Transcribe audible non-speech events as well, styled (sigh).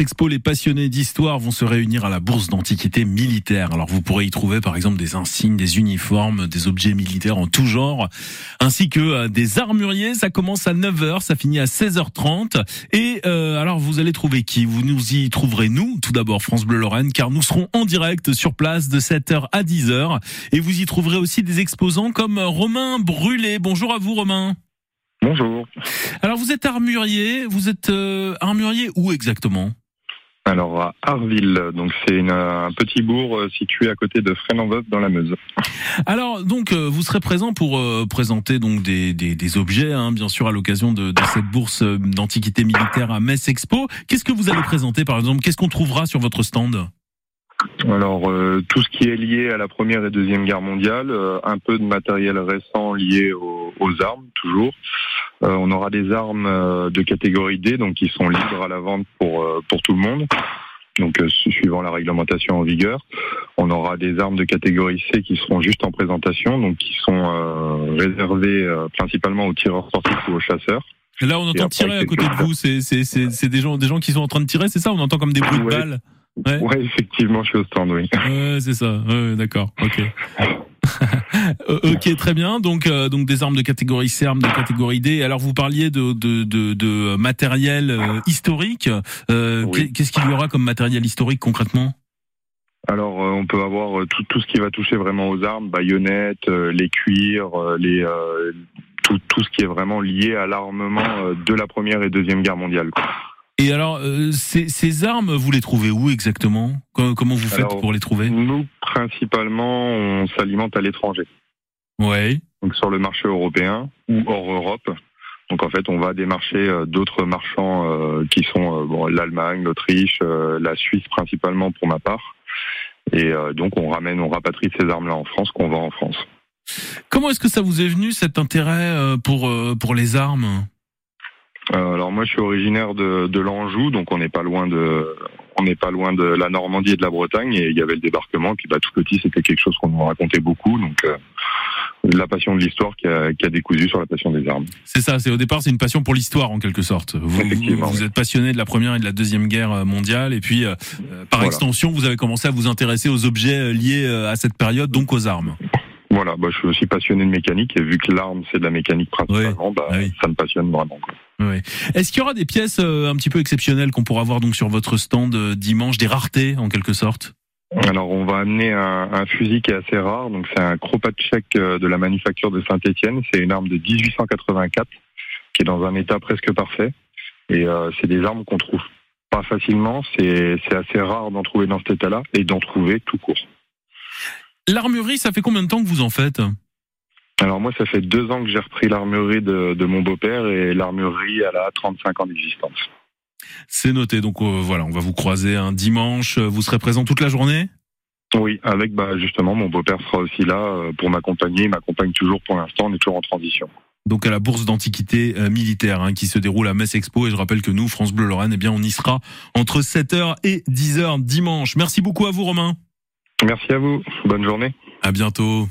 Expo, les passionnés d'histoire vont se réunir à la bourse d'antiquité militaire. Alors vous pourrez y trouver par exemple des insignes, des uniformes, des objets militaires en tout genre, ainsi que euh, des armuriers. Ça commence à 9h, ça finit à 16h30. Et euh, alors vous allez trouver qui? Vous nous y trouverez nous, tout d'abord France Bleu Lorraine, car nous serons en direct sur place de 7h à 10h. Et vous y trouverez aussi des exposants comme Romain Brûlé. Bonjour à vous Romain. Bonjour. Alors vous êtes armurier, vous êtes euh, armurier où exactement? Alors à Arville, donc c'est un petit bourg euh, situé à côté de Fresnes-en-Veuve dans la Meuse. (laughs) Alors donc euh, vous serez présent pour présenter donc des, des, des objets, hein, bien sûr à l'occasion de, de, cette bourse d'antiquité militaire à Metz Expo. Qu'est-ce que vous allez présenter par exemple? Qu'est-ce qu'on trouvera sur votre stand? Alors tout ce qui est lié à la première et deuxième guerre mondiale, un peu de matériel récent lié aux, aux armes toujours, euh, on aura des armes euh, de catégorie D, donc qui sont libres à la vente pour euh, pour tout le monde. Donc suivant la réglementation en vigueur, on aura des armes de catégorie C qui seront juste en présentation, donc qui sont réservées principalement aux tireurs sportifs ou aux chasseurs. là, on entend tirer à côté de vous. C'est c'est c'est des gens des gens qui sont en train de tirer, c'est ça? On entend comme des bruits de balles. Ouais. effectivement, je suis au stand, oui. Ouais, c'est ça. Ouais, d'accord. Ok. (laughs) Euh, ok, très bien. Donc, euh, donc des armes de catégorie C, armes de catégorie D. Alors, vous parliez de, de, de, de matériel euh, historique. Qu'est-ce qu'il y aura comme matériel historique concrètement? Alors, on peut avoir tout, tout ce qui va toucher vraiment aux armes, baïonnettes, les cuirs, les tout, tout ce qui est vraiment lié à l'armement de la première et deuxième guerre mondiale. Et alors, euh, ces, ces, armes, vous les trouvez où exactement? Comment vous faites pour les trouver? Nous, principalement, on s'alimente à l'étranger. Ouais. Donc sur le marché européen ou hors Europe. Donc en fait, on va démarcher euh, d'autres marchands euh, qui sont bon, l'Allemagne, l'Autriche, la Suisse principalement pour ma part. Et donc on ramène, on rapatrie ces armes-là en France qu'on vend en France. Comment est-ce que ça vous est venu cet intérêt pour pour les armes? Euh, alors moi je suis originaire de, de l'Anjou, donc on n'est pas loin de on n'est pas loin de la Normandie et de la Bretagne et il y avait le débarquement. Puis bah tout petit c'était quelque chose qu'on nous racontait beaucoup, donc euh, la passion de l'histoire qui a, qui a décousu sur la passion des armes. C'est ça, c'est au départ c'est une passion pour l'histoire en quelque sorte. Vous, vous, êtes passionné de la première et de la deuxième guerre mondiale et puis euh, par extension vous avez commencé à vous intéresser aux objets liés à cette période, donc aux armes. Voilà, bah, je suis aussi passionné de mécanique et vu que l'arme c'est de la mécanique principalement, bah, ah ça me passionne vraiment. Oui. Est-ce qu'il y aura des pièces euh, un petit peu exceptionnelles qu'on pourra voir donc sur votre stand euh, dimanche, des raretés en quelque sorte? Alors on va amener un, un, fusil qui est assez rare, donc c'est un Kropatschek euh, de la manufacture de Saint-Étienne. C'est une arme de 1884 qui est dans un état presque parfait. Et euh, c'est des armes qu'on trouve pas facilement. C'est assez rare d'en trouver dans cet état-là et d'en trouver tout court. L'armurerie, ça fait combien de temps que vous en faites? Alors moi, ça fait deux ans que j'ai repris l'armurerie de, de, mon beau-père et l'armurerie, elle a 35 ans d'existence. C'est noté. Donc euh, voilà, on va vous croiser un dimanche. Vous serez présent toute la journée? Oui, avec bah, justement mon beau-père sera aussi là euh, pour m'accompagner. Il m'accompagne toujours pour l'instant. On est toujours en transition. Donc à la bourse d'antiquité euh, militaire hein, qui se déroule à Metz Expo et je rappelle que nous France Bleu Lorraine eh bien on y sera entre 7h et 10h dimanche. Merci beaucoup à vous Romain. Merci à vous. Bonne journée. À bientôt.